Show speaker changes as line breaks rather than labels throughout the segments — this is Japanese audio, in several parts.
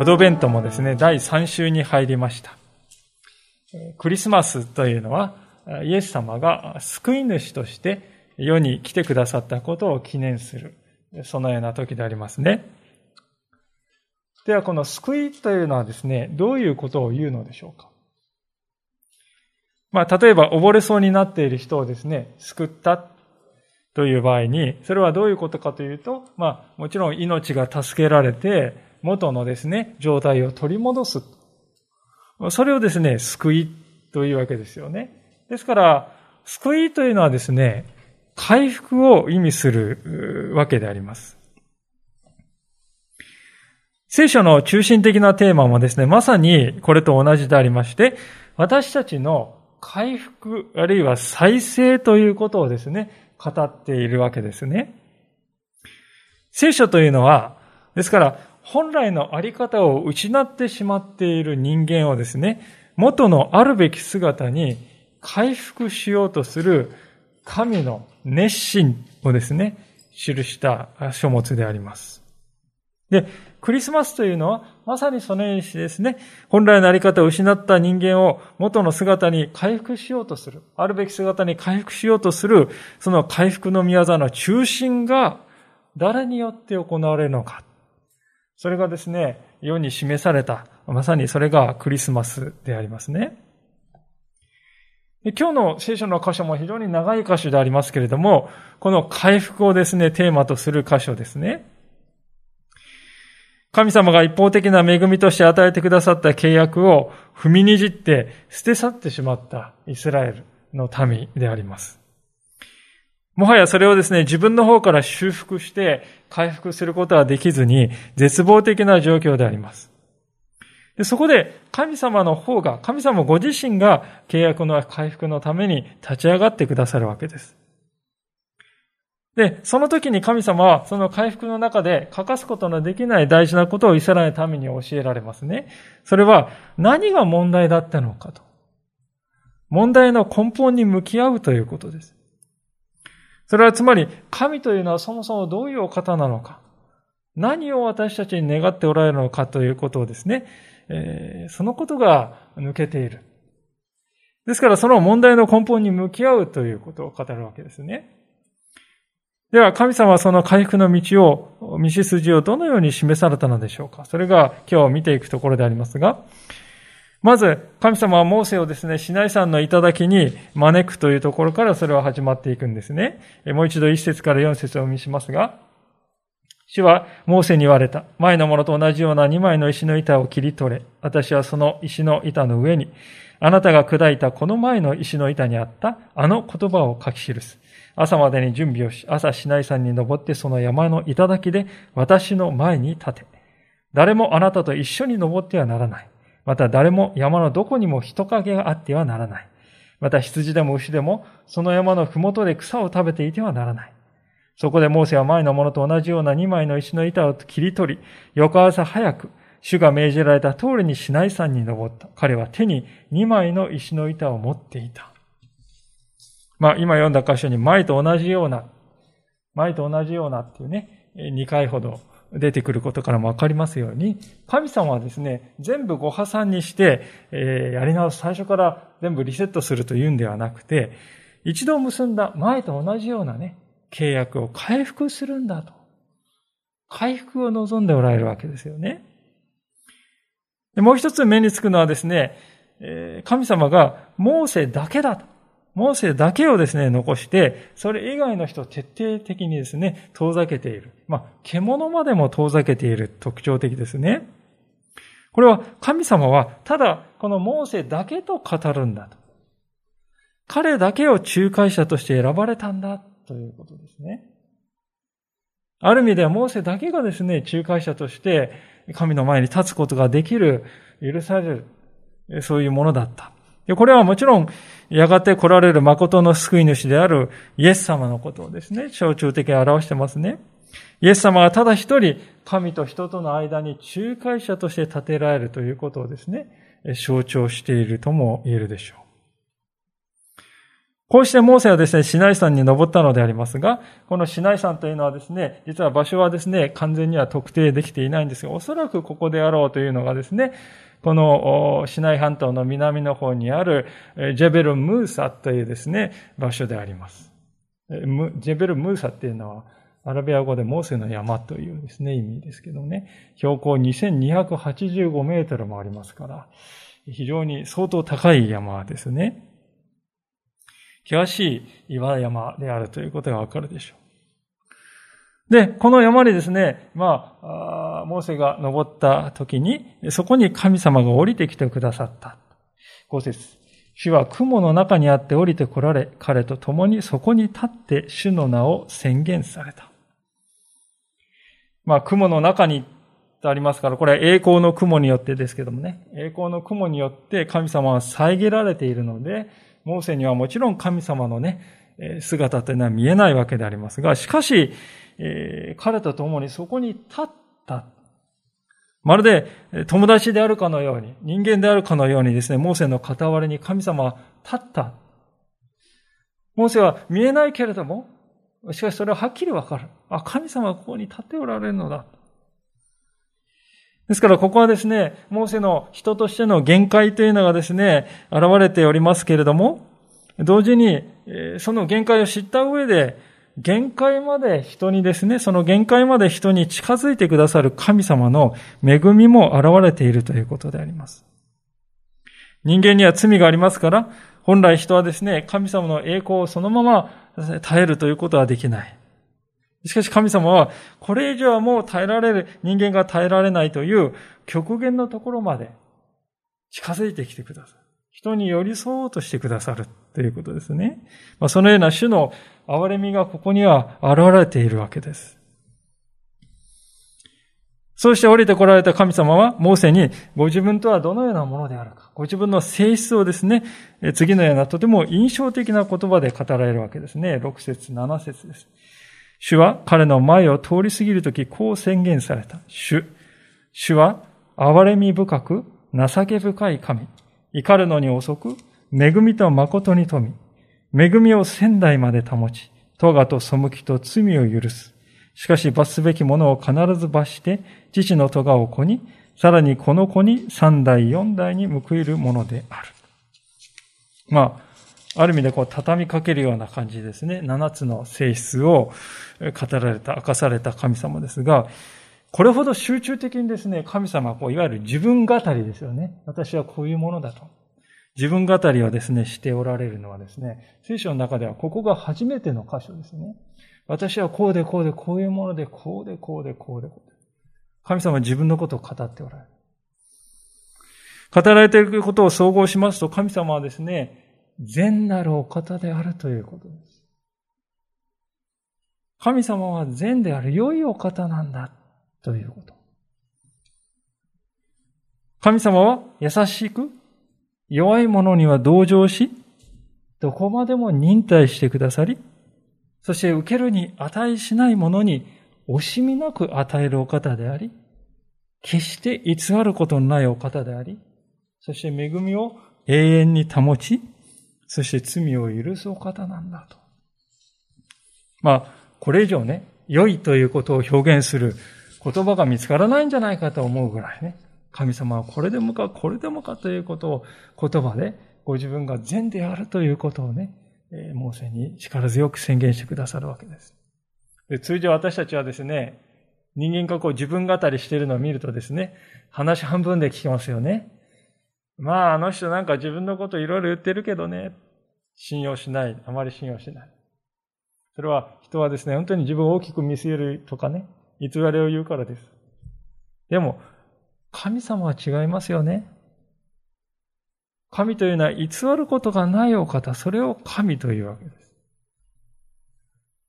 アドベントもですね、第3週に入りました。クリスマスというのは、イエス様が救い主として世に来てくださったことを記念する、そのような時でありますね。では、この救いというのはですね、どういうことを言うのでしょうか。まあ、例えば溺れそうになっている人をですね、救ったという場合に、それはどういうことかというと、まあ、もちろん命が助けられて、元のですね、状態を取り戻す。それをですね、救いというわけですよね。ですから、救いというのはですね、回復を意味するわけであります。聖書の中心的なテーマもですね、まさにこれと同じでありまして、私たちの回復、あるいは再生ということをですね、語っているわけですね。聖書というのは、ですから、本来のあり方を失ってしまっている人間をですね、元のあるべき姿に回復しようとする神の熱心をですね、記した書物であります。で、クリスマスというのは、まさにそのようにしてですね、本来のあり方を失った人間を元の姿に回復しようとする、あるべき姿に回復しようとする、その回復の宮座の中心が誰によって行われるのか。それがですね、世に示された、まさにそれがクリスマスでありますね。今日の聖書の箇所も非常に長い箇所でありますけれども、この回復をですね、テーマとする箇所ですね。神様が一方的な恵みとして与えてくださった契約を踏みにじって捨て去ってしまったイスラエルの民であります。もはやそれをですね、自分の方から修復して回復することはできずに、絶望的な状況であります。でそこで神様の方が、神様ご自身が契約の回復のために立ち上がってくださるわけです。で、その時に神様はその回復の中で欠かすことのできない大事なことをイスラエルの民に教えられますね。それは何が問題だったのかと。問題の根本に向き合うということです。それはつまり、神というのはそもそもどういうお方なのか、何を私たちに願っておられるのかということをですね、えー、そのことが抜けている。ですからその問題の根本に向き合うということを語るわけですね。では神様はその回復の道を、道筋をどのように示されたのでしょうかそれが今日見ていくところでありますが、まず、神様はモーセをですね、シナイ山の頂に招くというところからそれは始まっていくんですね。もう一度一節から四節をお見せしますが、主はモーセに言われた。前のものと同じような二枚の石の板を切り取れ。私はその石の板の上に、あなたが砕いたこの前の石の板にあったあの言葉を書き記す。朝までに準備をし、朝シナイ山に登ってその山の頂で私の前に立て。誰もあなたと一緒に登ってはならない。また誰も山のどこにも人影があってはならない。また羊でも牛でもその山のふもとで草を食べていてはならない。そこでモーセは前のものと同じような二枚の石の板を切り取り、翌朝早く、主が命じられた通りにシナイ山に登った。彼は手に二枚の石の板を持っていた。まあ、今読んだ箇所に前と同じような、前と同じようなっていうね、二回ほど出てくることからもわかりますように、神様はですね、全部ご破産にして、えー、やり直す、最初から全部リセットするというんではなくて、一度結んだ前と同じようなね、契約を回復するんだと。回復を望んでおられるわけですよね。もう一つ目につくのはですね、神様がモーセだけだと。モーセだけをですね、残して、それ以外の人を徹底的にですね、遠ざけている。まあ、獣までも遠ざけている特徴的ですね。これは神様はただこのモーセだけと語るんだと。彼だけを仲介者として選ばれたんだということですね。ある意味ではモーセだけがですね、仲介者として神の前に立つことができる、許される、そういうものだった。これはもちろん、やがて来られる誠の救い主であるイエス様のことをですね、象徴的に表してますね。イエス様はただ一人、神と人との間に仲介者として立てられるということをですね、象徴しているとも言えるでしょう。こうしてモーセはですね、シナイ山に登ったのでありますが、このシナイ山というのはですね、実は場所はですね、完全には特定できていないんですが、おそらくここであろうというのがですね、このシナイ半島の南の方にあるジェベル・ムーサというですね、場所であります。ジェベル・ムーサっていうのは、アラビア語でモーセの山というですね、意味ですけどね、標高2285メートルもありますから、非常に相当高い山ですね。険しい岩山であるということがわかるでしょう。で、この山にですね、まあ、あモーセが登った時に、そこに神様が降りてきてくださった。五節。主は雲の中にあって降りて来られ、彼と共にそこに立って主の名を宣言された。まあ、雲の中にありますから、これは栄光の雲によってですけどもね、栄光の雲によって神様は遮られているので、モーセにはもちろん神様のね、姿というのは見えないわけでありますが、しかし、えー、彼と共にそこに立った。まるで友達であるかのように、人間であるかのようにですね、モーセの傍らに神様は立った。モーセは見えないけれども、しかしそれははっきりわかる。あ、神様はここに立っておられるのだ。ですからここはですね、モーセの人としての限界というのがですね、現れておりますけれども、同時に、その限界を知った上で、限界まで人にですね、その限界まで人に近づいてくださる神様の恵みも現れているということであります。人間には罪がありますから、本来人はですね、神様の栄光をそのまま耐えるということはできない。しかし神様は、これ以上はもう耐えられる、人間が耐えられないという極限のところまで近づいてきてくださる。人に寄り添おうとしてくださるということですね。まあ、そのような種の憐れみがここには現れているわけです。そうして降りてこられた神様は、モーセにご自分とはどのようなものであるか、ご自分の性質をですね、次のようなとても印象的な言葉で語られるわけですね。6節7節です。主は彼の前を通り過ぎるときこう宣言された。主。主は憐れみ深く情け深い神。怒るのに遅く、恵みと誠に富み。恵みを仙台まで保ち、咎と背きと罪を許す。しかし罰すべきものを必ず罰して、父の咎を子に、さらにこの子に三代四代に報いるものである。まあ、ある意味でこう畳みかけるような感じですね。七つの性質を語られた、明かされた神様ですが、これほど集中的にですね、神様はこういわゆる自分語りですよね。私はこういうものだと。自分語りをですね、しておられるのはですね、聖書の中ではここが初めての箇所ですね。私はこうでこうでこういうもので、こうでこうでこうでこうで。神様は自分のことを語っておられる。語られていることを総合しますと、神様はですね、善なるお方であるということです。神様は善である良いお方なんだということ。神様は優しく、弱い者には同情し、どこまでも忍耐してくださり、そして受けるに値しない者に惜しみなく与えるお方であり、決して偽ることのないお方であり、そして恵みを永遠に保ち、そして罪を許すお方なんだと。まあ、これ以上ね、良いということを表現する言葉が見つからないんじゃないかと思うぐらいね。神様はこれでもか、これでもかということを言葉でご自分が善であるということをね、モーセに力強く宣言してくださるわけです。で通常私たちはですね、人間がこう自分語りしているのを見るとですね、話半分で聞きますよね。まあ、あの人なんか自分のこといろいろ言ってるけどね、信用しない。あまり信用しない。それは人はですね、本当に自分を大きく見せるとかね、偽りを言うからです。でも、神様は違いますよね。神というのは偽ることがないお方、それを神というわけです。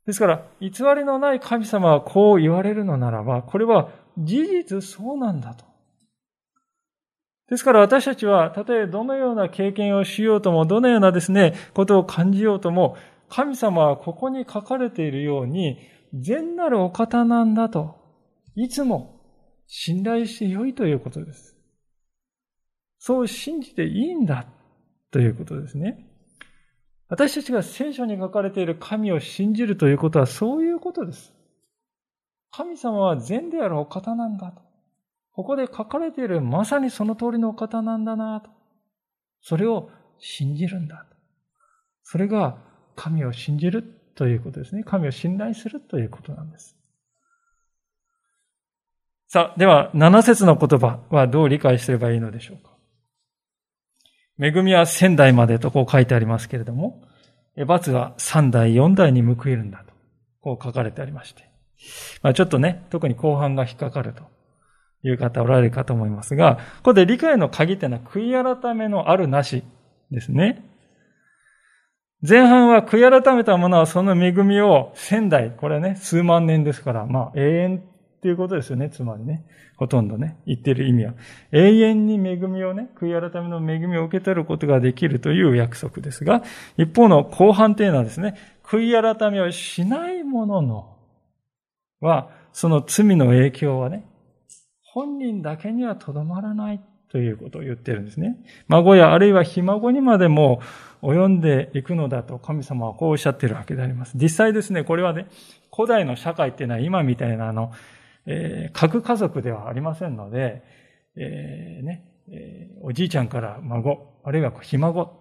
ですから、偽りのない神様はこう言われるのならば、これは事実そうなんだと。ですから私たちは、たとえどのような経験をしようとも、どのようなですね、ことを感じようとも、神様はここに書かれているように、善なるお方なんだと、いつも信頼してよいということです。そう信じていいんだということですね。私たちが聖書に書かれている神を信じるということはそういうことです。神様は善であるお方なんだと。ここで書かれているまさにその通りのお方なんだなと。それを信じるんだと。それが神を信じるということですね。神を信頼するということなんです。さあ、では、七節の言葉はどう理解すればいいのでしょうか？恵みは仙台までとこう書いてありますけれども、罰は三代、四代に報いるんだと、こう書かれてありまして。まあ、ちょっとね、特に後半が引っかかるという方おられるかと思いますが、ここで理解の鍵ってのは悔い改めのあるなしですね。前半は悔い改めた者はその恵みを仙代、これね、数万年ですから、まあ永遠っていうことですよね、つまりね。ほとんどね、言ってる意味は。永遠に恵みをね、悔い改めの恵みを受け取ることができるという約束ですが、一方の後半というのはですね、悔い改めをしない者ののは、その罪の影響はね、本人だけにはとどまらないということを言ってるんですね。孫やあるいはひ孫にまでも及んでいくのだと神様はこうおっしゃってるわけであります。実際ですね、これはね、古代の社会っていうのは今みたいなあの、えー、核家族ではありませんので、えー、ね、えー、おじいちゃんから孫、あるいはひ孫、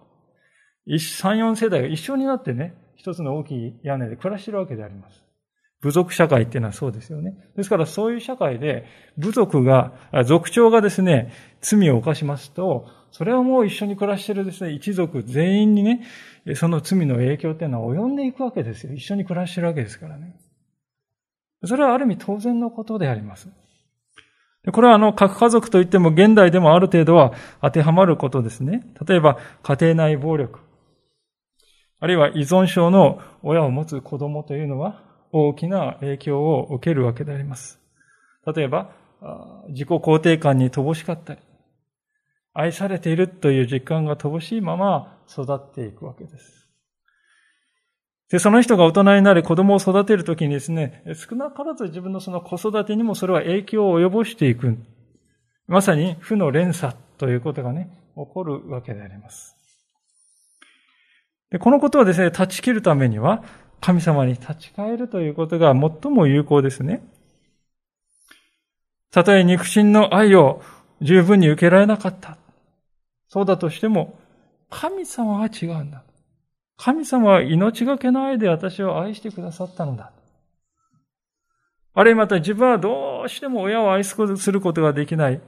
三、四世代が一緒になってね、一つの大きい屋根で暮らしてるわけであります。部族社会っていうのはそうですよね。ですからそういう社会で部族が、族長がですね、罪を犯しますと、それはもう一緒に暮らしてるですね、一族全員にね、その罪の影響っていうのは及んでいくわけですよ。一緒に暮らしてるわけですからね。それはある意味当然のことであります。これはあの、核家族といっても現代でもある程度は当てはまることですね。例えば、家庭内暴力。あるいは依存症の親を持つ子供というのは大きな影響を受けるわけであります。例えば、自己肯定感に乏しかったり、愛されているという実感が乏しいまま育っていくわけです。で、その人が大人になり子供を育てるときにですね、少なからず自分のその子育てにもそれは影響を及ぼしていく。まさに負の連鎖ということがね、起こるわけであります。でこのことをですね、断ち切るためには、神様に立ち返るということが最も有効ですね。たとえ肉親の愛を十分に受けられなかった。そうだとしても、神様は違うんだ。神様は命がけの愛で私を愛してくださったのだ。あるいまた自分はどうしても親を愛することができない。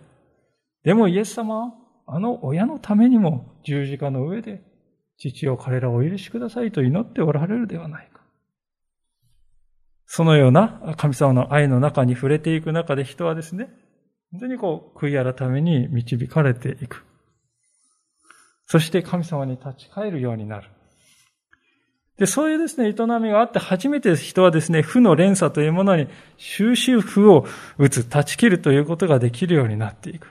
でもイエス様はあの親のためにも十字架の上で父を彼らをお許しくださいと祈っておられるではないか。そのような神様の愛の中に触れていく中で人はですね、本当にこう悔い改めに導かれていく。そして神様に立ち返るようになる。で、そういうですね、営みがあって初めて人はですね、負の連鎖というものに終止符を打つ、断ち切るということができるようになっていく。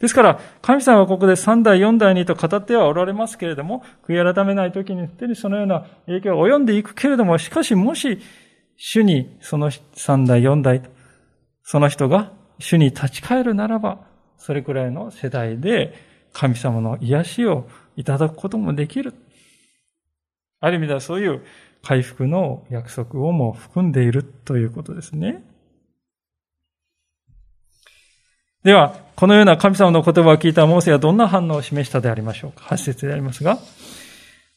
ですから、神様はここで3代、4代にと語ってはおられますけれども、悔い改めない時に手にそのような影響が及んでいくけれども、しかしもし、主にその3代、4代、その人が主に立ち返るならば、それくらいの世代で神様の癒しをいただくこともできる。ある意味ではそういう回復の約束をも含んでいるということですね。では、このような神様の言葉を聞いたモーセはどんな反応を示したでありましょうか ?8 節でありますが、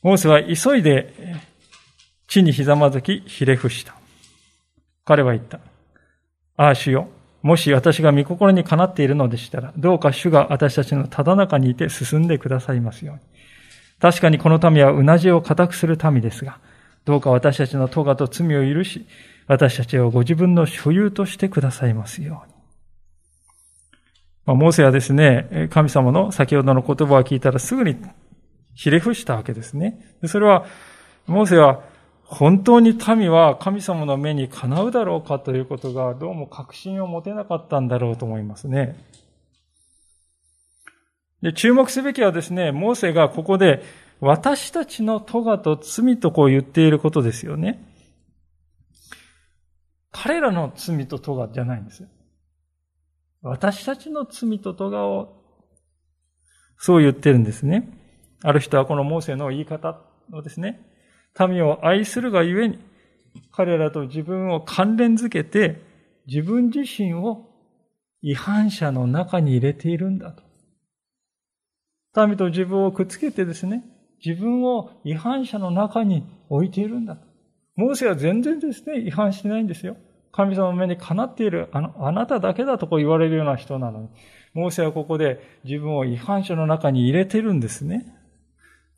モーセは急いで地にひざまずきひれ伏した。彼は言った。ああ、主よ。もし私が御心にかなっているのでしたら、どうか主が私たちのただ中にいて進んでくださいますように。確かにこの民はうなじを固くする民ですが、どうか私たちの咎と罪を許し、私たちをご自分の所有としてくださいますように。まあ、モーセはですね、神様の先ほどの言葉を聞いたらすぐにひれ伏したわけですね。それは、モーセは本当に民は神様の目にかなうだろうかということがどうも確信を持てなかったんだろうと思いますね。で、注目すべきはですね、モーセがここで私たちの咎と罪とこう言っていることですよね。彼らの罪と咎じゃないんです。私たちの罪と咎を、そう言ってるんですね。ある人はこのモーセの言い方をですね、民を愛するがゆえに、彼らと自分を関連づけて、自分自身を違反者の中に入れているんだと。民と自分をくっつけてですね、自分を違反者の中に置いているんだと。モーセは全然ですね、違反してないんですよ。神様の目にかなっているあの、あなただけだとこう言われるような人なのに、モーセはここで自分を違反者の中に入れてるんですね。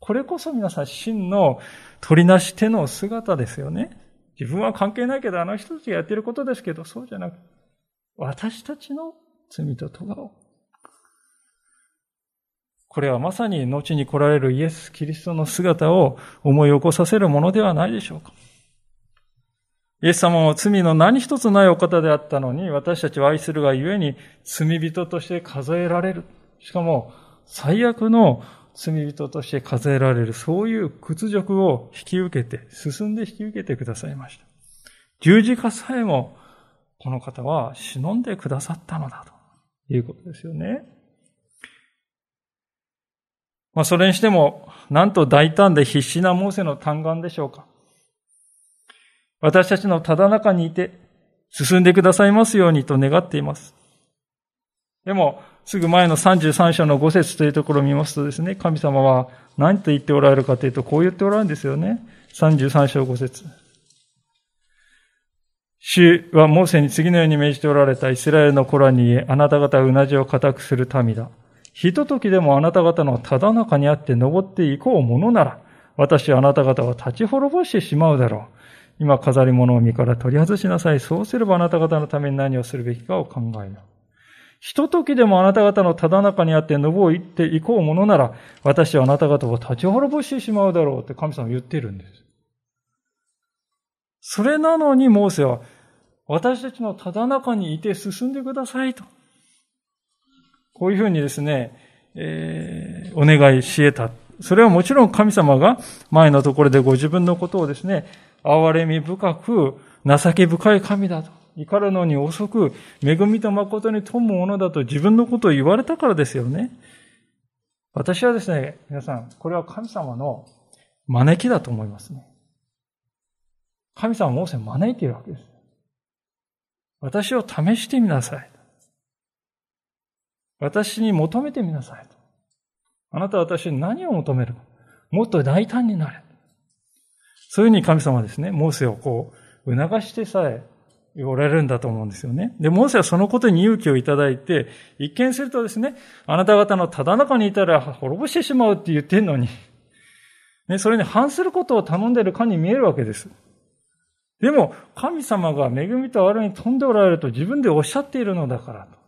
これこそ皆さん真の取りなし手の姿ですよね。自分は関係ないけど、あの人たちがやってることですけど、そうじゃなく、私たちの罪と咎をこれはまさに後に来られるイエス・キリストの姿を思い起こさせるものではないでしょうか。イエス様は罪の何一つないお方であったのに、私たちを愛するがゆえに罪人として数えられる。しかも、最悪の罪人として数えられる、そういう屈辱を引き受けて、進んで引き受けてくださいました。十字架さえも、この方は忍んでくださったのだということですよね。まあ、それにしても、なんと大胆で必死なモーセの嘆願でしょうか。私たちのただ中にいて、進んでくださいますようにと願っています。でも、すぐ前の33章の5節というところを見ますとですね、神様は何と言っておられるかというと、こう言っておられるんですよね。33章5節主はモーセに次のように命じておられたイスラエルの子らに、あなた方はうなじを固くする民だ。ひとときでもあなた方のただ中にあって登っていこうものなら、私はあなた方は立ち滅ぼしてしまうだろう。今飾り物を身から取り外しなさい。そうすればあなた方のために何をするべきかを考えよう。ひとときでもあなた方のただ中にあって登っていこうものなら、私はあなた方を立ち滅ぼしてしまうだろうって神様は言っているんです。それなのにモーセは、私たちのただ中にいて進んでくださいと。こういうふうにですね、えー、お願いし得た。それはもちろん神様が前のところでご自分のことをですね、憐れみ深く、情け深い神だと。怒るのに遅く、恵みと誠に富むものだと自分のことを言われたからですよね。私はですね、皆さん、これは神様の招きだと思いますね。神様はモーセ招いているわけです。私を試してみなさい。私に求めてみなさいと。あなたは私に何を求めるか。もっと大胆になれ。そういうふうに神様はですね、モーセをこう、促してさえ言われるんだと思うんですよね。で、モーセはそのことに勇気をいただいて、一見するとですね、あなた方のただ中にいたら滅ぼしてしまうって言ってんのに、ね、それに反することを頼んでいるかに見えるわけです。でも、神様が恵みと悪に飛んでおられると自分でおっしゃっているのだからと。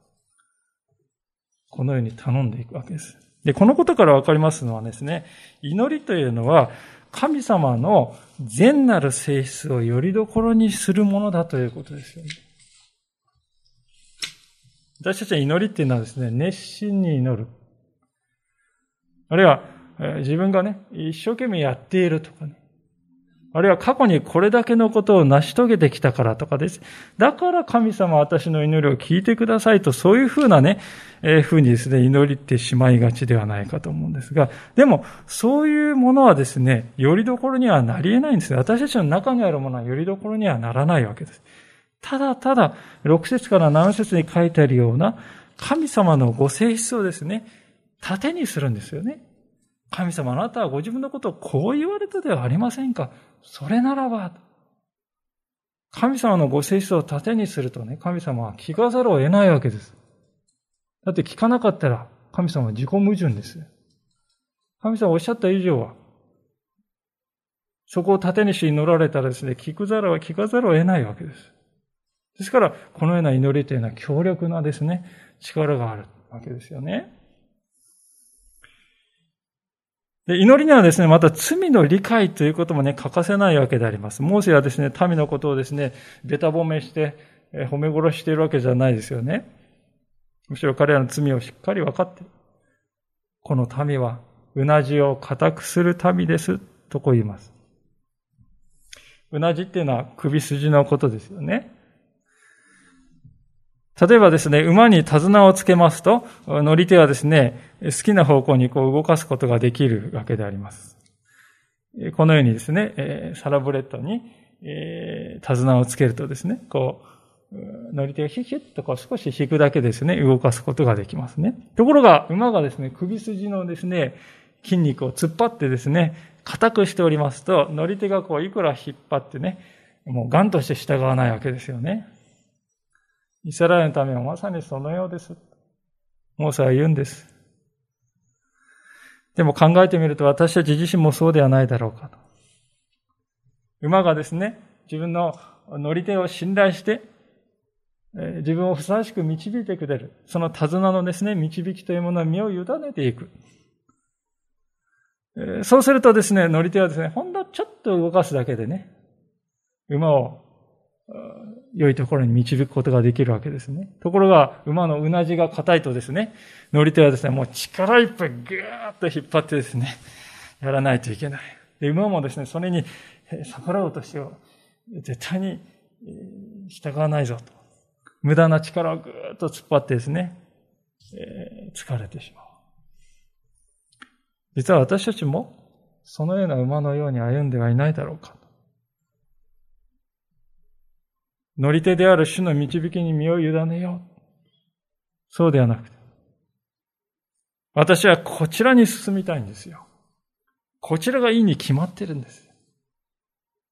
このように頼んでいくわけです。で、このことからわかりますのはですね、祈りというのは、神様の善なる性質をよりどころにするものだということですよね。私たちは祈りっていうのはですね、熱心に祈る。あるいは、自分がね、一生懸命やっているとかね、あるいは過去にこれだけのことを成し遂げてきたからとかです。だから神様私の祈りを聞いてくださいと、そういうふうなね、えー、ふうにですね、祈りってしまいがちではないかと思うんですが、でも、そういうものはですね、よりどころにはなり得ないんですね私たちの中にあるものはよりどころにはならないわけです。ただただ、6節から7節に書いてあるような、神様のご性質をですね、盾にするんですよね。神様あなたはご自分のことをこう言われたではありませんか？それならば、神様のご性質を盾にするとね、神様は聞かざるを得ないわけです。だって聞かなかったら、神様は自己矛盾です。神様おっしゃった以上は、そこを盾にし祈られたらですね、聞くざるは聞かざるを得ないわけです。ですから、このような祈りというのは強力なですね、力があるわけですよね。で祈りにはですね、また罪の理解ということもね、欠かせないわけであります。モーセはですね、民のことをですね、べた褒めして、え褒め殺しているわけじゃないですよね。むしろ彼らの罪をしっかり分かって。この民は、うなじを固くする民です、とこう言います。うなじっていうのは首筋のことですよね。例えばですね、馬に手綱をつけますと、乗り手はですね、好きな方向にこう動かすことができるわけであります。このようにですね、サラブレッドに手綱をつけるとですね、こう、乗り手がヒュッヒュッとこう少し引くだけですね、動かすことができますね。ところが、馬がですね、首筋のですね、筋肉を突っ張ってですね、硬くしておりますと、乗り手がこういくら引っ張ってね、もうガンとして従わないわけですよね。イスラエルのためはまさにそのようです。モーセは言うんです。でも考えてみると私たち自身もそうではないだろうかと。馬がですね、自分の乗り手を信頼して、自分をふさわしく導いてくれる。その手綱のですね、導きというものは身を委ねていく。そうするとですね、乗り手はですね、ほんのちょっと動かすだけでね、馬を良いところに導くことができるわけですね。ところが、馬のうなじが硬いとですね、乗り手はですね、もう力いっぱいぐーっと引っ張ってですね、やらないといけない。で、馬もですね、それに逆らうとしては、絶対に従わないぞと。無駄な力をぐーっと突っ張ってですね、えー、疲れてしまう。実は私たちも、そのような馬のように歩んではいないだろうか。乗り手である主の導きに身を委ねよう。そうではなくて。私はこちらに進みたいんですよ。こちらがいいに決まってるんです。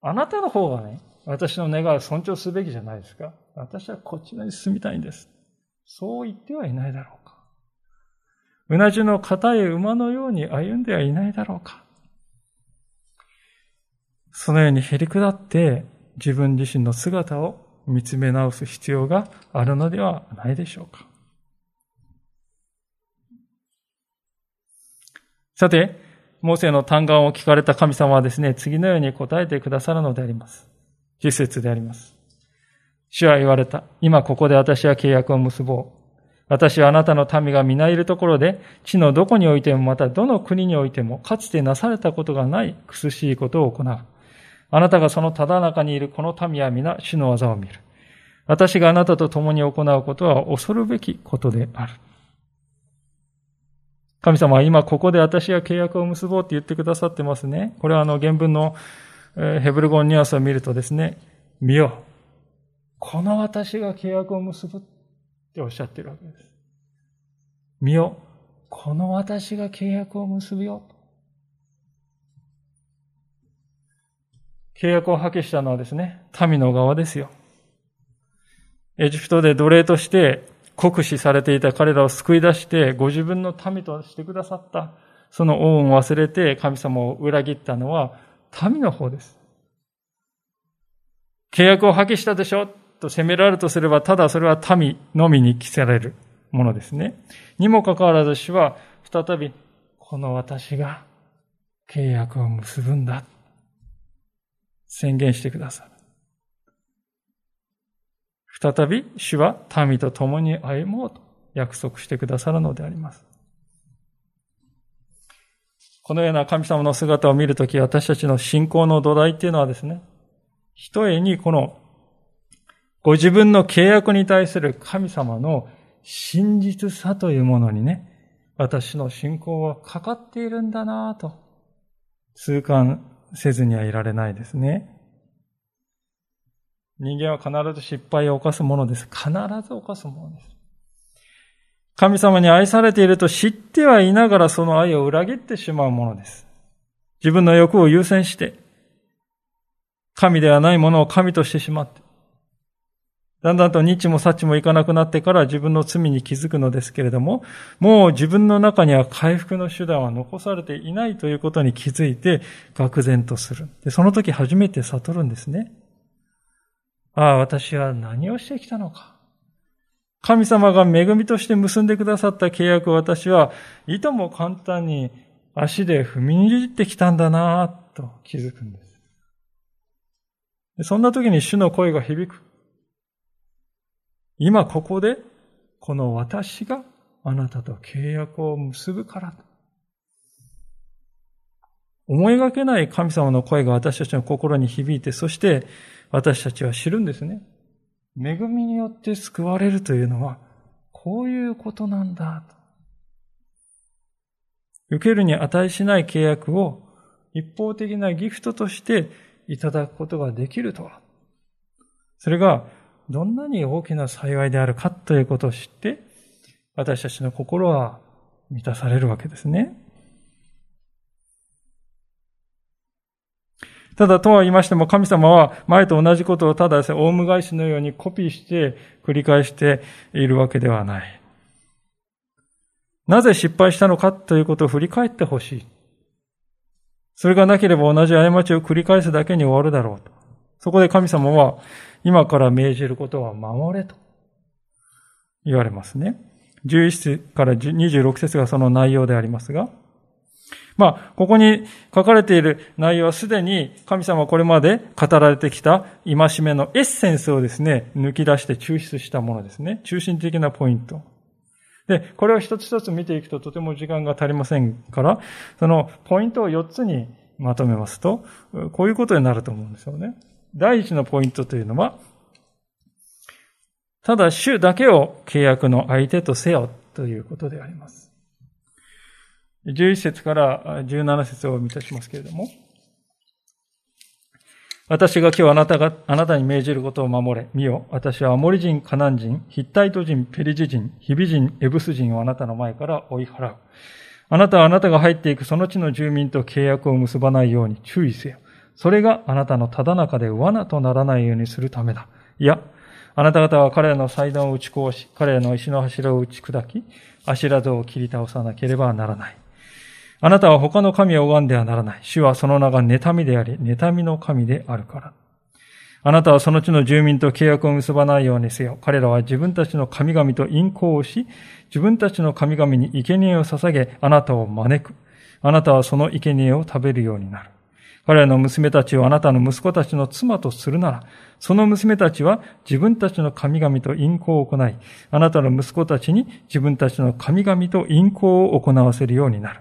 あなたの方がね、私の願いを尊重すべきじゃないですか。私はこちらに進みたいんです。そう言ってはいないだろうか。うなじの硬い馬のように歩んではいないだろうか。そのようにへり下って自分自身の姿を見つめ直す必要があるのではないでしょうか。さて、モーセの嘆願を聞かれた神様はですね、次のように答えてくださるのであります。実節であります。主は言われた。今ここで私は契約を結ぼう。私はあなたの民が皆いるところで、地のどこにおいてもまたどの国においても、かつてなされたことがない苦しいことを行う。あなたがそのただ中にいるこの民は皆主の技を見る。私があなたと共に行うことは恐るべきことである。神様は今ここで私が契約を結ぼうって言ってくださってますね。これはあの原文のヘブル語のニュアンスを見るとですね、見よ。この私が契約を結ぶっておっしゃってるわけです。見よ。この私が契約を結ぶよ。契約を破棄したのはですね、民の側ですよ。エジプトで奴隷として酷使されていた彼らを救い出してご自分の民としてくださった。その恩を忘れて神様を裏切ったのは民の方です。契約を破棄したでしょ？と責められるとすれば、ただそれは民のみに着せられるものですね。にもかかわらず主は再び、この私が契約を結ぶんだ。宣言してくださる。再び主は民と共に歩もうと約束してくださるのであります。このような神様の姿を見るとき、私たちの信仰の土台っていうのはですね、ひとえにこのご自分の契約に対する神様の真実さというものにね、私の信仰はかかっているんだなぁと痛感せずにはいられないですね。人間は必ず失敗を犯すものです。必ず犯すものです。神様に愛されていると知ってはいながらその愛を裏切ってしまうものです。自分の欲を優先して、神ではないものを神としてしまって、だんだんと日も幸もいかなくなってから自分の罪に気づくのですけれども、もう自分の中には回復の手段は残されていないということに気づいて、愕然とする。で、その時初めて悟るんですね。ああ、私は何をしてきたのか。神様が恵みとして結んでくださった契約を私はいとも簡単に足で踏みにじってきたんだなと気づくんです。そんな時に主の声が響く。今ここで、この私があなたと契約を結ぶから。思いがけない神様の声が私たちの心に響いて、そして私たちは知るんですね。恵みによって救われるというのは、こういうことなんだと。受けるに値しない契約を一方的なギフトとしていただくことができるとは。それがどんなに大きな幸いであるかということを知って、私たちの心は満たされるわけですね。ただ、とは言いましても、神様は前と同じことをただですね、オウム返しのようにコピーして繰り返しているわけではない。なぜ失敗したのかということを振り返ってほしい。それがなければ同じ過ちを繰り返すだけに終わるだろうと。そこで神様は、今から命じることは守れと言われますね。11節から26節がその内容でありますが、まあ、ここに書かれている内容はすでに神様はこれまで語られてきた戒めのエッセンスをですね、抜き出して抽出したものですね。中心的なポイント。で、これを一つ一つ見ていくととても時間が足りませんから、そのポイントを4つにまとめますと、こういうことになると思うんですよね。第一のポイントというのは、ただ主だけを契約の相手とせよということであります。11節から17節を見たしますけれども、私が今日あなたが、あなたに命じることを守れ。見よ。私はアモリ人、カナン人、ヒッタイト人、ペリジ人、ヒビ人、エブス人をあなたの前から追い払う。あなたはあなたが入っていくその地の住民と契約を結ばないように注意せよ。それがあなたのただ中で罠とならないようにするためだ。いや、あなた方は彼らの祭壇を打ち壊し、彼らの石の柱を打ち砕き、アシラ像を切り倒さなければならない。あなたは他の神を拝んではならない。主はその名が妬みであり、妬みの神であるから。あなたはその地の住民と契約を結ばないようにせよ。彼らは自分たちの神々と陰行をし、自分たちの神々に生贄を捧げ、あなたを招く。あなたはその生贄を食べるようになる。彼らの娘たちをあなたの息子たちの妻とするなら、その娘たちは自分たちの神々と陰行を行い、あなたの息子たちに自分たちの神々と陰行を行わせるようになる。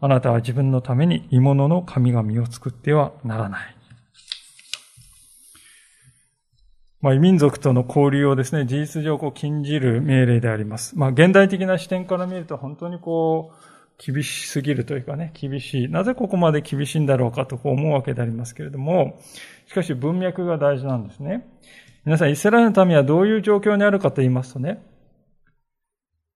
あなたは自分のために鋳物の神々を作ってはならない。まあ、異民族との交流をですね、事実上こう禁じる命令であります。まあ、現代的な視点から見ると本当にこう、厳しすぎるというかね、厳しい。なぜここまで厳しいんだろうかとこう思うわけでありますけれども、しかし文脈が大事なんですね。皆さん、イスラエルの民はどういう状況にあるかと言いますとね、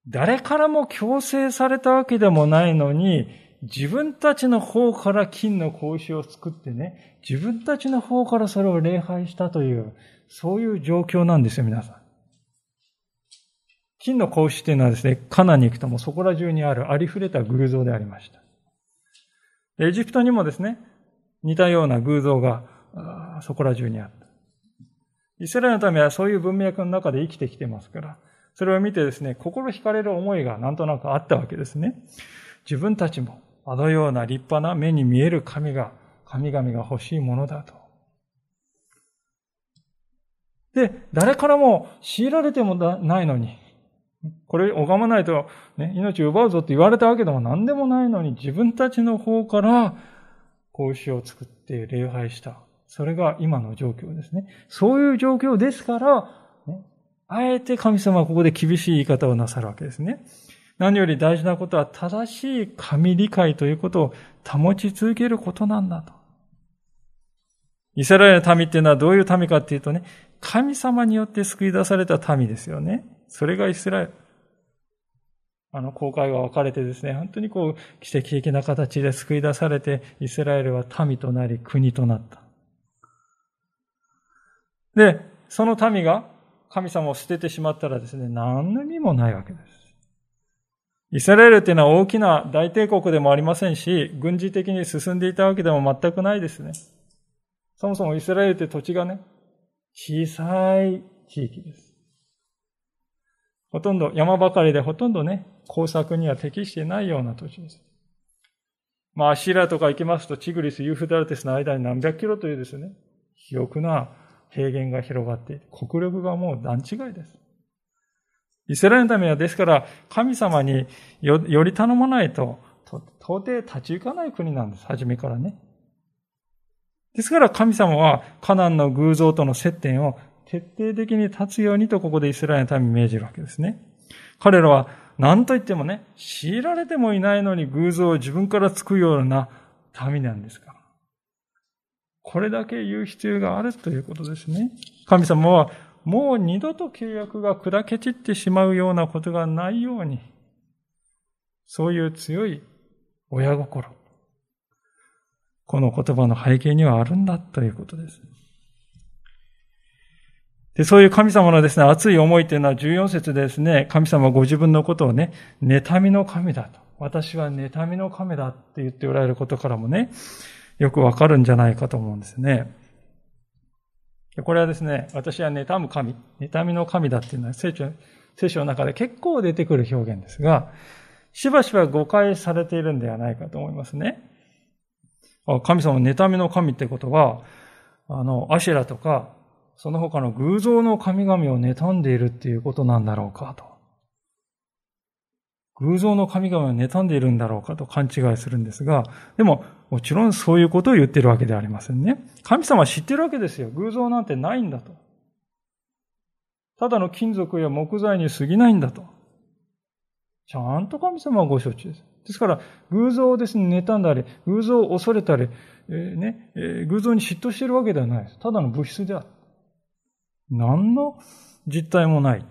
誰からも強制されたわけでもないのに、自分たちの方から金の格子を作ってね、自分たちの方からそれを礼拝したという、そういう状況なんですよ、皆さん。金の格子というのはですね、カナに行くともそこら中にあるありふれた偶像でありました。エジプトにもですね、似たような偶像がそこら中にあった。イスラエルのためはそういう文脈の中で生きてきてますから、それを見てですね、心惹かれる思いがなんとなくあったわけですね。自分たちもあのような立派な目に見える神が、神々が欲しいものだと。で、誰からも強いられてもないのに、これ拝まないと、ね、命を奪うぞって言われたわけでも何でもないのに、自分たちの方から格子を作って礼拝した。それが今の状況ですね。そういう状況ですから、ね、あえて神様はここで厳しい言い方をなさるわけですね。何より大事なことは正しい神理解ということを保ち続けることなんだと。イスラエルの民っていうのはどういう民かっていうとね、神様によって救い出された民ですよね。それがイスラエル。あの、公開が分かれてですね、本当にこう、奇跡的な形で救い出されて、イスラエルは民となり、国となった。で、その民が神様を捨ててしまったらですね、何の意味もないわけです。イスラエルっていうのは大きな大帝国でもありませんし、軍事的に進んでいたわけでも全くないですね。そもそもイスラエルって土地がね、小さい地域です。ほとんど山ばかりでほとんどね、工作には適してないような土地です。まあ、アシラとか行きますと、チグリス、ユーフダルテスの間に何百キロというですね、肥沃な平原が広がっていて、国力がもう段違いです。イスラエルのためにはですから、神様により頼まないと到底立ち行かない国なんです、初めからね。ですから神様はカナンの偶像との接点を徹底的に立つようにとここでイスラエルの民に命じるわけですね。彼らは何と言ってもね、強いられてもいないのに偶像を自分から作るような民なんですから。これだけ言う必要があるということですね。神様はもう二度と契約が砕け散ってしまうようなことがないように、そういう強い親心。この言葉の背景にはあるんだということです。で、そういう神様のですね、熱い思いというのは14節でですね、神様ご自分のことをね、妬みの神だと。私は妬みの神だって言っておられることからもね、よくわかるんじゃないかと思うんですね。これはですね、私は妬む神、妬みの神だっていうのは聖書聖書の中で結構出てくる表現ですが、しばしば誤解されているんではないかと思いますね。神様妬みの神ってことは、あの、アシェラとか、その他の偶像の神々を妬んでいるっていうことなんだろうかと。偶像の神々を妬んでいるんだろうかと勘違いするんですが、でも、もちろんそういうことを言ってるわけではありませんね。神様は知ってるわけですよ。偶像なんてないんだと。ただの金属や木材に過ぎないんだと。ちゃんと神様はご承知です。ですから、偶像をですね、妬んだり、偶像を恐れたり、えー、ね、えー、偶像に嫉妬しているわけではないです。ただの物質である。何の実体もない。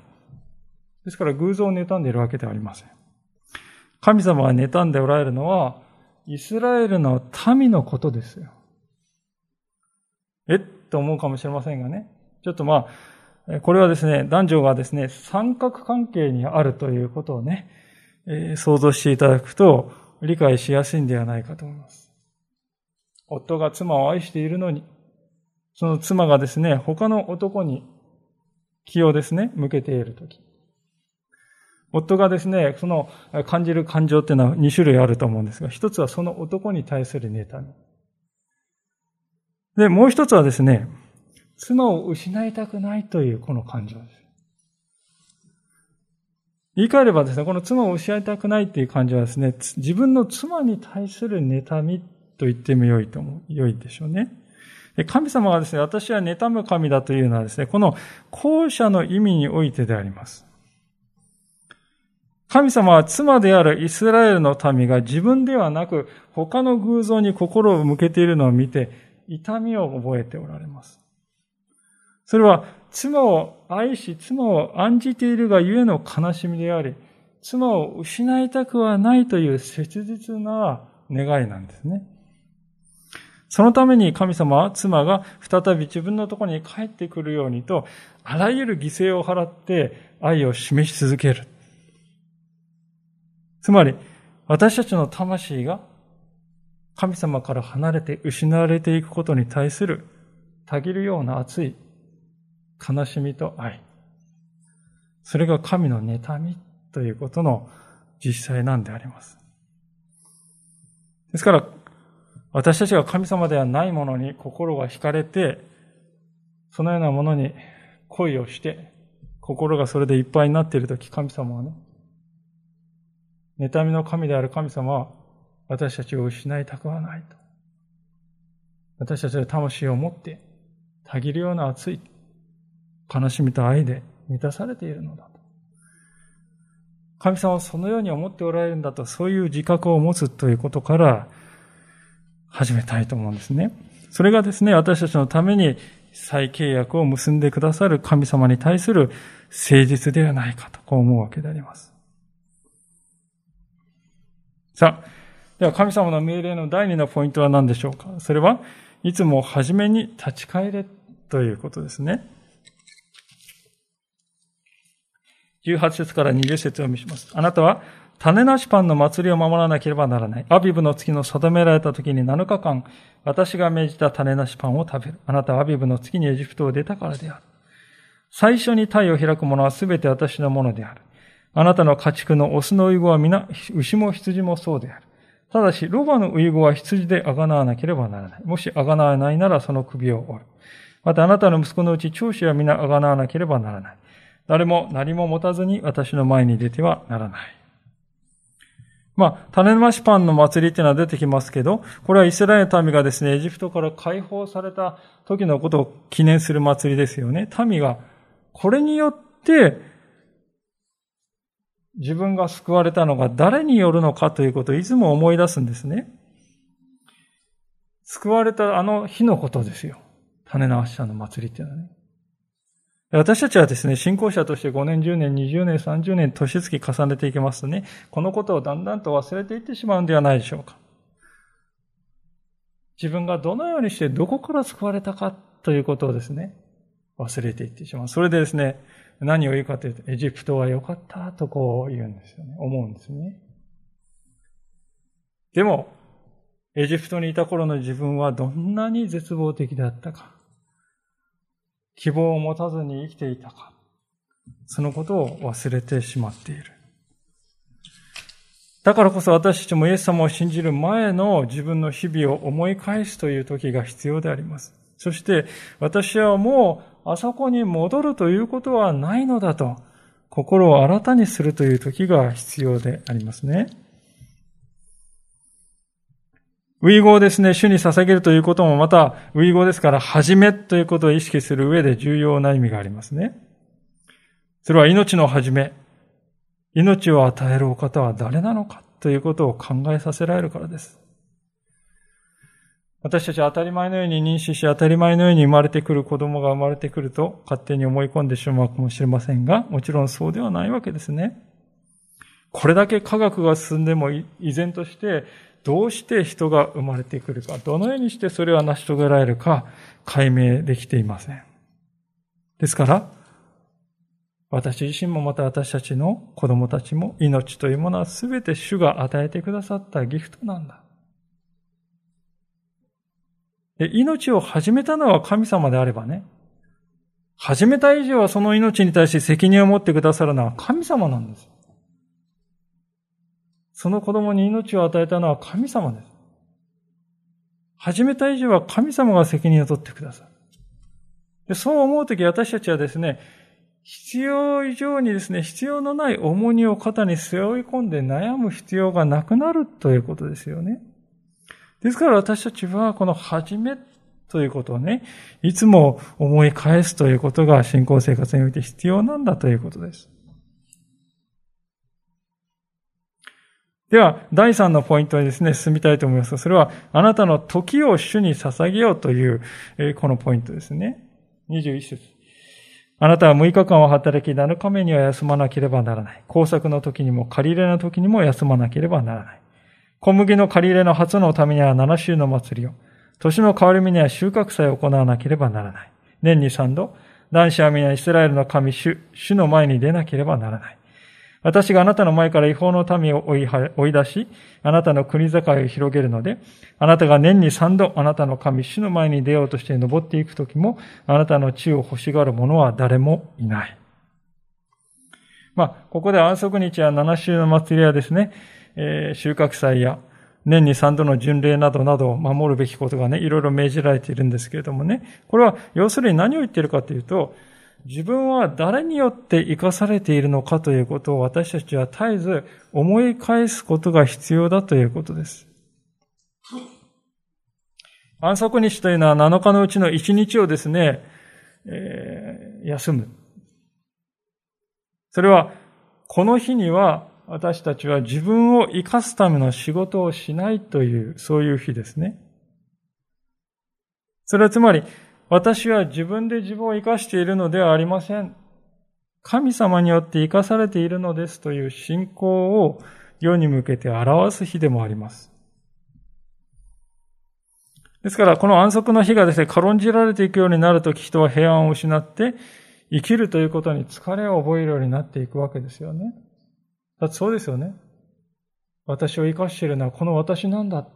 ですから偶像を妬んでいるわけではありません。神様が妬んでおられるのは、イスラエルの民のことですよ。えっ？と思うかもしれませんがね。ちょっとまあ、これはですね、男女がですね、三角関係にあるということをね、えー、想像していただくと理解しやすいんではないかと思います。夫が妻を愛しているのに、その妻がですね、他の男に気をですね、向けているとき。夫がですね、その感じる感情っていうのは2種類あると思うんですが、一つはその男に対する妬み。で、もう一つはですね、妻を失いたくないというこの感情です。言い換えればですね、この妻を失いたくないっていう感情はですね、自分の妻に対する妬みと言っても良いと思う、良いでしょうね。神様がですね、私は妬む神だというのはですね、この後者の意味においてであります。神様は妻であるイスラエルの民が自分ではなく他の偶像に心を向けているのを見て痛みを覚えておられます。それは妻を愛し妻を案じているがゆえの悲しみであり、妻を失いたくはないという切実な願いなんですね。そのために神様は妻が再び自分のところに帰ってくるようにと、あらゆる犠牲を払って愛を示し続ける。つまり、私たちの魂が神様から離れて失われていくことに対するたぎるような熱い悲しみと愛。それが神の妬みということの実際なんであります。ですから、私たちが神様ではないものに心が惹かれて、そのようなものに恋をして、心がそれでいっぱいになっているとき、神様はね、妬みの神である神様は、私たちを失いたくはないと。私たちの魂を持って、たぎるような熱い悲しみと愛で満たされているのだと。神様はそのように思っておられるんだと、そういう自覚を持つということから、始めたいと思うんですね。それがですね、私たちのために再契約を結んでくださる神様に対する誠実ではないかと、こう思うわけであります。さあ、では神様の命令の第二のポイントは何でしょうか？それは、いつも初めに立ち返れということですね。18節から20節を見します。あなたは種なしパンの祭りを守らなければならない。アビブの月の定められた時に7日間、私が命じた種なしパンを食べる。あなたはアビブの月にエジプトを出たからである。最初に体を開くものはすべて私のものである。あなたの家畜のオスのウイゴは皆、牛も羊もそうである。ただし、ロバのウイゴは羊であがなわなければならない。もしあがなわないならその首を折る。またあなたの息子のうち長子は皆あがなわなければならない。誰も何も持たずに私の前に出てはならない。まあ、種ましパンの祭りっていうのは出てきますけど、これはイスラエル民がですね、エジプトから解放された時のことを記念する祭りですよね。民が、これによって、自分が救われたのが誰によるのかということをいつも思い出すんですね。救われたあの日のことですよ。種なし者の祭りっていうのはね。私たちはですね、信仰者として5年、10年、20年、30年、年月重ねていきますとね、このことをだんだんと忘れていってしまうんではないでしょうか。自分がどのようにしてどこから救われたかということをですね、忘れていってしまう。それでですね、何を言うかというと、エジプトは良かったとこう言うんですよね。思うんですね。でも、エジプトにいた頃の自分はどんなに絶望的だったか。希望を持たずに生きていたか。そのことを忘れてしまっている。だからこそ私たちもイエス様を信じる前の自分の日々を思い返すという時が必要であります。そして私はもうあそこに戻るということはないのだと心を新たにするという時が必要でありますね。ウイ語をですね、主に捧げるということもまた、ウイ語ですから、はじめということを意識する上で重要な意味がありますね。それは命の始め。命を与えるお方は誰なのかということを考えさせられるからです。私たち当たり前のように認識し、当たり前のように生まれてくる子供が生まれてくると勝手に思い込んでしまうかもしれませんが、もちろんそうではないわけですね。これだけ科学が進んでも依然としてどうして人が生まれてくるか、どのようにしてそれは成し遂げられるか、解明できていません。ですから、私自身もまた私たちの子供たちも命というものは全て主が与えてくださったギフトなんだ。で命を始めたのは神様であればね、始めた以上はその命に対して責任を持ってくださるのは神様なんです。その子供に命を与えたのは神様です。始めた以上は神様が責任を取ってください。でそう思うとき私たちはですね、必要以上にですね、必要のない重荷を肩に背負い込んで悩む必要がなくなるということですよね。ですから私たちはこの始めということをね、いつも思い返すということが信仰生活において必要なんだということです。では、第3のポイントにですね、進みたいと思います、それは、あなたの時を主に捧げようという、このポイントですね。21節。あなたは6日間を働き、7日目には休まなければならない。工作の時にも、借り入れの時にも休まなければならない。小麦の借り入れの初のためには7週の祭りを、年の変わり目には収穫祭を行わなければならない。年に3度、男子は皆イスラエルの神主、主の前に出なければならない。私があなたの前から違法の民を追い出し、あなたの国境を広げるので、あなたが年に三度あなたの神主の前に出ようとして登っていくときも、あなたの地を欲しがる者は誰もいない。まあ、ここで安息日や七週の祭りはですね、えー、収穫祭や年に三度の巡礼などなどを守るべきことがね、いろいろ命じられているんですけれどもね、これは要するに何を言っているかというと、自分は誰によって生かされているのかということを私たちは絶えず思い返すことが必要だということです。安息日というのは7日のうちの1日をですね、えー、休む。それは、この日には私たちは自分を生かすための仕事をしないという、そういう日ですね。それはつまり、私は自分で自分を生かしているのではありません。神様によって生かされているのですという信仰を世に向けて表す日でもあります。ですから、この安息の日がですね、軽んじられていくようになるとき人は平安を失って生きるということに疲れを覚えるようになっていくわけですよね。だってそうですよね。私を生かしているのはこの私なんだ。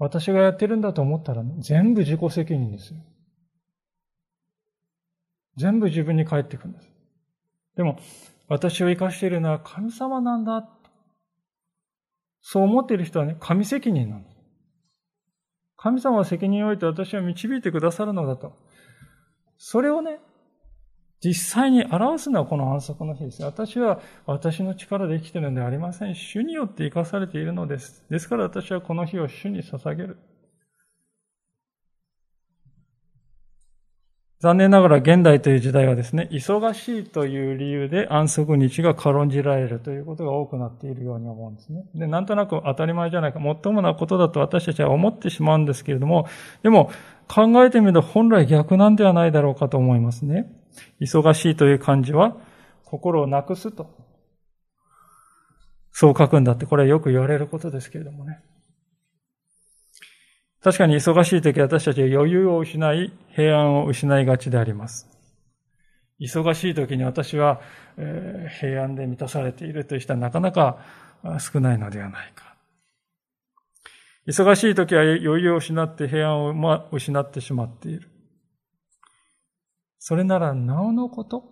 私がやってるんだと思ったら、ね、全部自己責任ですよ。全部自分に返ってくるんです。でも、私を生かしているのは神様なんだ。そう思っている人はね、神責任なんです。神様は責任を置いて私を導いてくださるのだと。それをね、実際に表すのはこの安息の日です。私は私の力で生きているのではありません。主によって生かされているのです。ですから私はこの日を主に捧げる。残念ながら現代という時代はですね、忙しいという理由で安息日が軽んじられるということが多くなっているように思うんですね。で、なんとなく当たり前じゃないか、もっともなことだと私たちは思ってしまうんですけれども、でも考えてみると本来逆なんではないだろうかと思いますね。忙しいという漢字は心をなくすと。そう書くんだって、これはよく言われることですけれどもね。確かに忙しい時私たちは余裕を失い、平安を失いがちであります。忙しい時に私は、えー、平安で満たされているという人はなかなか少ないのではないか。忙しい時は余裕を失って平安をま失ってしまっている。それならなおのこと、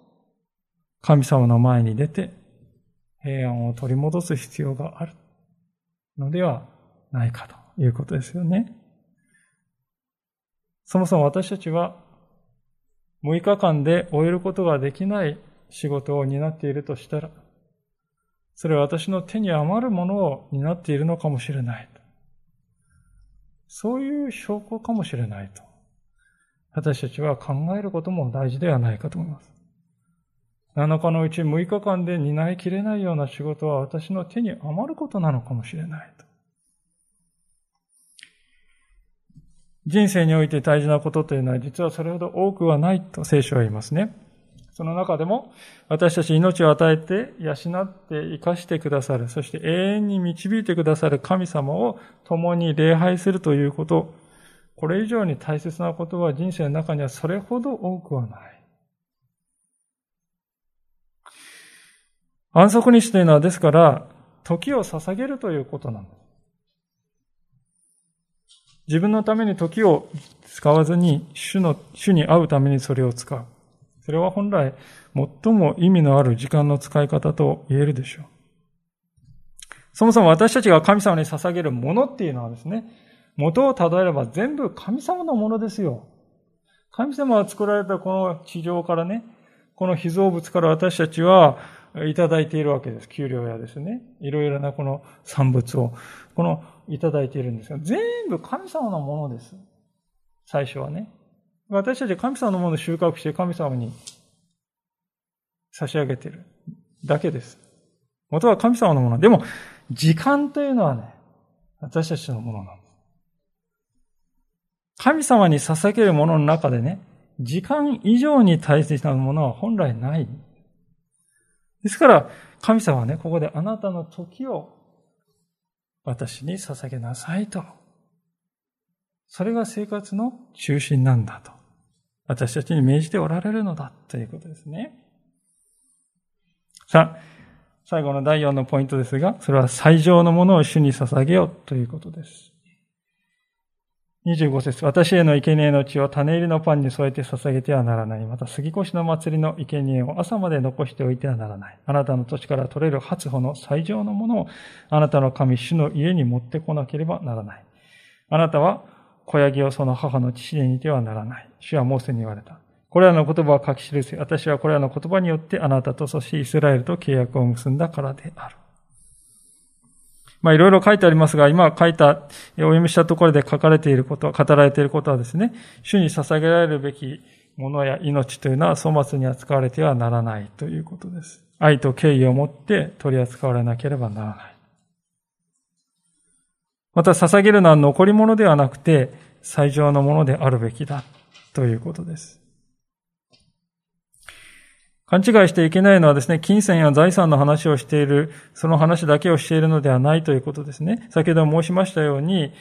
神様の前に出て平安を取り戻す必要があるのではないかということですよね。そもそも私たちは6日間で終えることができない仕事を担っているとしたら、それは私の手に余るものを担っているのかもしれない。そういう証拠かもしれないと。私たちは考えることも大事ではないかと思います。7日のうち6日間で担いきれないような仕事は私の手に余ることなのかもしれないと。人生において大事なことというのは実はそれほど多くはないと聖書は言いますね。その中でも私たち命を与えて養って生かしてくださる、そして永遠に導いてくださる神様を共に礼拝するということ、これ以上に大切なことは人生の中にはそれほど多くはない。安息日というのはですから、時を捧げるということなんです。自分のために時を使わずに主の、主に会うためにそれを使う。それは本来最も意味のある時間の使い方と言えるでしょう。そもそも私たちが神様に捧げるものっていうのはですね、元をたどれば全部神様のものですよ。神様が作られたこの地上からね、この被造物から私たちはいただいているわけです。給料やですね。いろいろなこの産物を。このいただいているんですが、全部神様のものです。最初はね。私たち神様のものを収穫して神様に差し上げているだけです。元は神様のもの。でも、時間というのはね、私たちのものなんです。神様に捧げるものの中でね、時間以上に大切なものは本来ない。ですから、神様はね、ここであなたの時を私に捧げなさいと。それが生活の中心なんだと。私たちに命じておられるのだということですね。さあ、最後の第4のポイントですが、それは最上のものを主に捧げようということです。25節私への生贄の血を種入りのパンに添えて捧げてはならない。また杉越の祭りの生贄を朝まで残しておいてはならない。あなたの土地から取れる初穂の最上のものをあなたの神主の家に持ってこなければならない。あなたは小ヤギをその母の父に似てはならない。主はモーセに言われた。これらの言葉を書き記せ。私はこれらの言葉によってあなたとそしてイスラエルと契約を結んだからである。まあいろいろ書いてありますが、今書いた、お読みしたところで書かれていること、語られていることはですね、主に捧げられるべきものや命というのは粗末に扱われてはならないということです。愛と敬意を持って取り扱われなければならない。また捧げるのは残り物ではなくて、最上のものであるべきだということです。勘違いしていけないのはですね、金銭や財産の話をしている、その話だけをしているのではないということですね。先ほど申しましたように、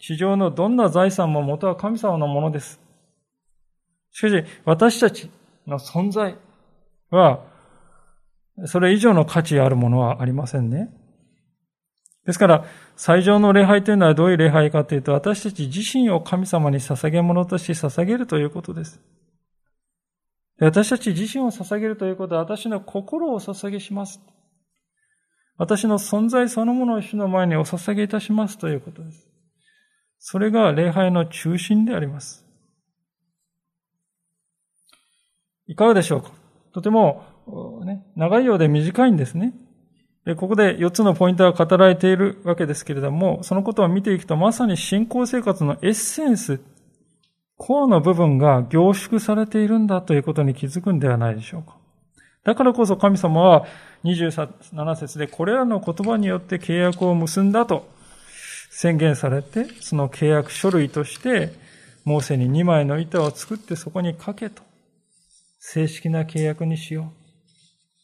地上のどんな財産も元は神様のものです。しかし、私たちの存在は、それ以上の価値あるものはありませんね。ですから、最上の礼拝というのはどういう礼拝かというと、私たち自身を神様に捧げ物として捧げるということです。私たち自身を捧げるということは、私の心を捧げします。私の存在そのものを主の前にお捧げいたしますということです。それが礼拝の中心であります。いかがでしょうか？とても、ね、長いようで短いんですね。で、ここで4つのポイントが語られているわけですけれども、そのことを見ていくと、まさに信仰生活のエッセンス、コアの部分が凝縮されているんだということに気づくんではないでしょうか。だからこそ神様は27節でこれらの言葉によって契約を結んだと宣言されて、その契約書類として、モーセに2枚の板を作ってそこに書けと、正式な契約にしよ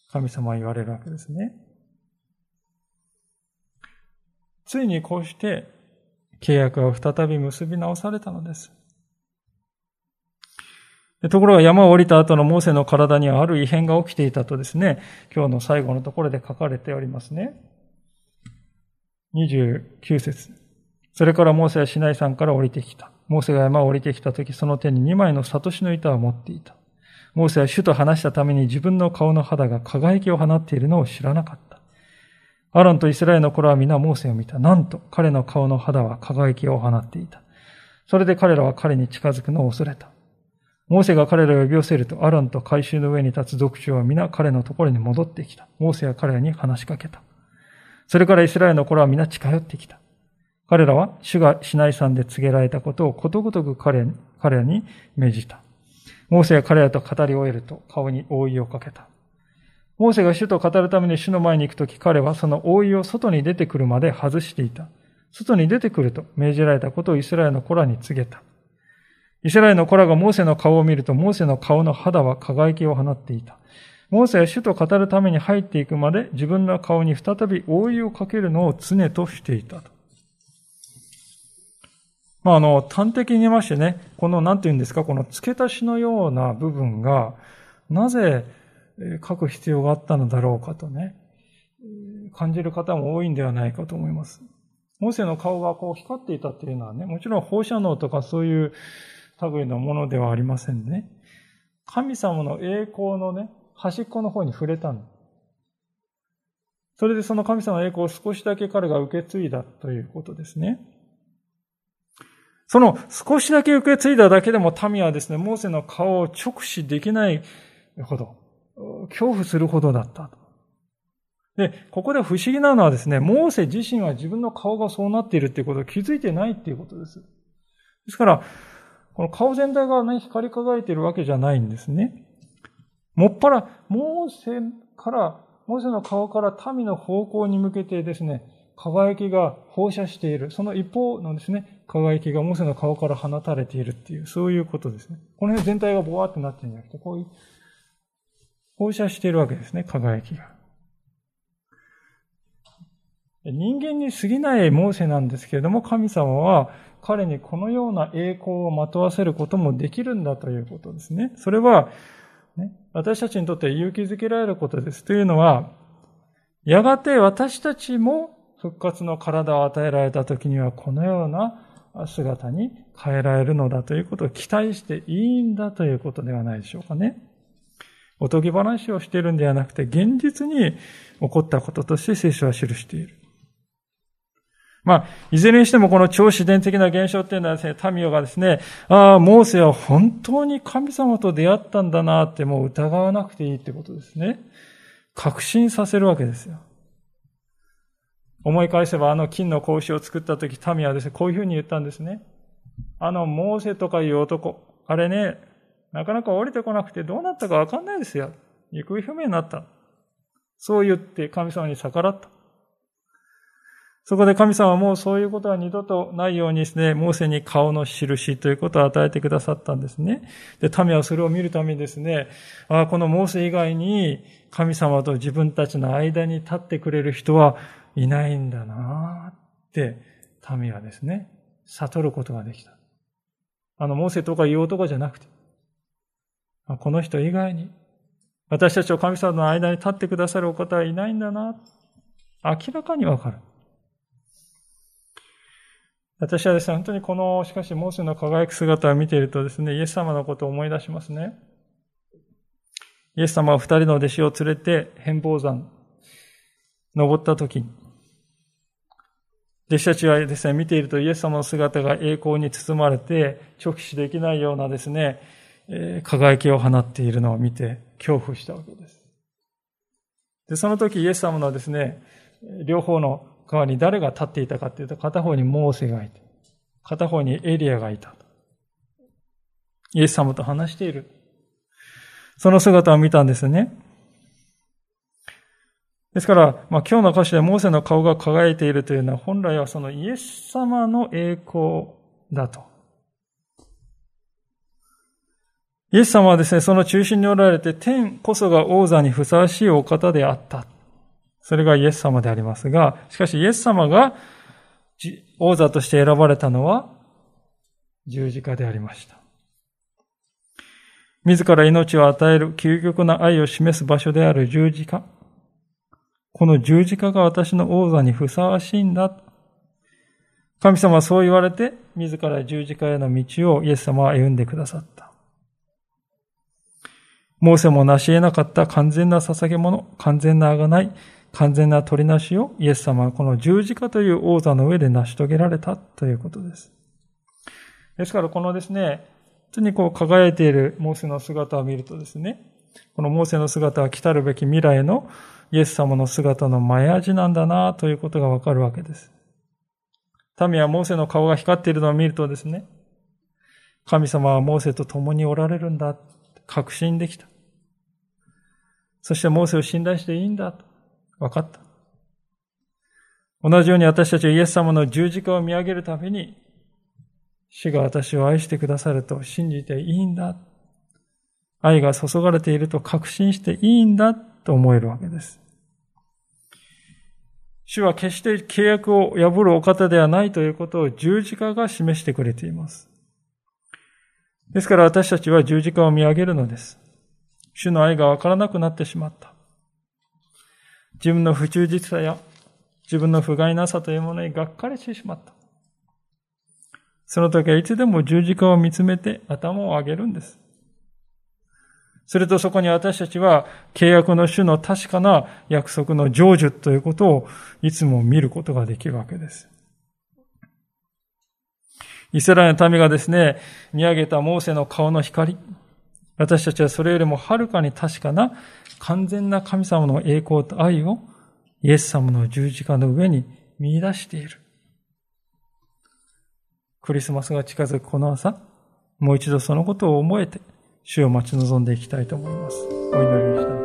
う。神様は言われるわけですね。ついにこうして契約は再び結び直されたのです。ところが山を降りた後のモーセの体にはある異変が起きていたとですね、今日の最後のところで書かれておりますね。29節それからモーセはシナイ山から降りてきた。モーセが山を降りてきた時、その手に2枚のサトシの板を持っていた。モーセは主と話したために自分の顔の肌が輝きを放っているのを知らなかった。アロンとイスラエルの頃は皆モーセを見た。なんと彼の顔の肌は輝きを放っていた。それで彼らは彼に近づくのを恐れた。モーセが彼らを呼び寄せると、アロンと回収の上に立つ族長は皆彼のところに戻ってきた。モーセは彼らに話しかけた。それからイスラエルの頃は皆近寄ってきた。彼らは主がシナイ山で告げられたことをことごとく彼らに命じた。モーセが彼らと語り終えると顔に覆いをかけた。モーセが主と語るために主の前に行くとき彼はその覆いを外に出てくるまで外していた。外に出てくると命じられたことをイスラエルの子らに告げた。イスラエルの子らがモーセの顔を見ると、モーセの顔の肌は輝きを放っていた。モーセは主と語るために入っていくまで自分の顔に再び覆いをかけるのを常としていた。まあ、あの、端的に言いましてね、この、なんて言うんですか、この付け足しのような部分が、なぜ書く必要があったのだろうかとね、感じる方も多いんではないかと思います。モーセの顔がこう光っていたっていうのはね、もちろん放射能とかそういう類のものではありませんね。神様の栄光のね、端っこの方に触れたの。それでその神様の栄光を少しだけ彼が受け継いだということですね。その少しだけ受け継いだだけでも民はですね、モーセの顔を直視できないほど、恐怖するほどだったで、ここで不思議なのはですね、モーセ自身は自分の顔がそうなっているっていうことを気づいてないっていうことです。ですから、この顔全体がね、光り輝いているわけじゃないんですね。もっぱら、モーセから、モーセの顔から民の方向に向けてですね、輝きが放射している。その一方のですね、輝きがモーセの顔から放たれているっていう、そういうことですね。この辺全体がボワーってなってるんじゃなくて、こういう、放射しているわけですね、輝きが。人間に過ぎないモーセなんですけれども、神様は彼にこのような栄光をまとわせることもできるんだということですね。それは、ね、私たちにとって勇気づけられることです。というのは、やがて私たちも復活の体を与えられた時にはこのような姿に変えられるのだということを期待していいんだということではないでしょうかね。おとぎ話をしているんではなくて現実に起こったこととして聖書は記している。まあ、いずれにしてもこの超自然的な現象っていうのはですね、タミオがですね、ああ、モーセは本当に神様と出会ったんだなってもう疑わなくていいってことですね。確信させるわけですよ。思い返せばあの金の格子を作った時、タミはですね、こういうふうに言ったんですね。あの、モーセとかいう男、あれね、なかなか降りてこなくてどうなったかわかんないですよ。行方不明になった。そう言って神様に逆らった。そこで神様はもうそういうことは二度とないようにですね、モーセに顔の印ということを与えてくださったんですね。で、民はそれを見るためにですね、あ、このモーセ以外に神様と自分たちの間に立ってくれる人はいないんだなって、民はですね、悟ることができた。あの、モーセとかいう男じゃなくて、この人以外に、私たちを神様の間に立ってくださるお方はいないんだな、明らかにわかる。私はですね、本当にこの、しかし、モーセの輝く姿を見ているとですね、イエス様のことを思い出しますね。イエス様は二人の弟子を連れて、変貌山、登った時に、弟子たちはですね、見ているとイエス様の姿が栄光に包まれて、直視できないようなですね、え輝きを放っているのを見て恐怖したわけです。で、その時イエス様のですね、両方の側に誰が立っていたかというと、片方にモーセがいて、片方にエリアがいた。イエス様と話している。その姿を見たんですね。ですから、まあ、今日の歌詞でモーセの顔が輝いているというのは、本来はそのイエス様の栄光だと。イエス様はですね、その中心におられて、天こそが王座にふさわしいお方であった。それがイエス様でありますが、しかしイエス様が王座として選ばれたのは十字架でありました。自ら命を与える究極な愛を示す場所である十字架。この十字架が私の王座にふさわしいんだ。神様はそう言われて、自ら十字架への道をイエス様は歩んでくださった。モーセも成し得なかった完全な捧げ物、完全な贖い、完全な取りなしをイエス様はこの十字架という王座の上で成し遂げられたということです。ですからこのですね、本当にこう輝いているモーセの姿を見るとですね、このモーセの姿は来たるべき未来のイエス様の姿の前味なんだなということがわかるわけです。民はモーセの顔が光っているのを見るとですね、神様はモーセと共におられるんだ、確信できた。そしてモーセを信頼していいんだと分かった。同じように私たちはイエス様の十字架を見上げるために、主が私を愛してくださると信じていいんだ。愛が注がれていると確信していいんだと思えるわけです。主は決して契約を破るお方ではないということを十字架が示してくれています。ですから私たちは十字架を見上げるのです。主の愛がわからなくなってしまった。自分の不忠実さや自分の不甲斐なさというものにがっかりしてしまった。その時はいつでも十字架を見つめて頭を上げるんです。するとそこに私たちは契約の主の確かな約束の成就ということをいつも見ることができるわけです。イスラエルの民がですね、見上げたモーセの顔の光、私たちはそれよりもはるかに確かな完全な神様の栄光と愛をイエス様の十字架の上に見出している。クリスマスが近づくこの朝、もう一度そのことを思えて、主を待ち望んでいきたいと思います。お祈りをした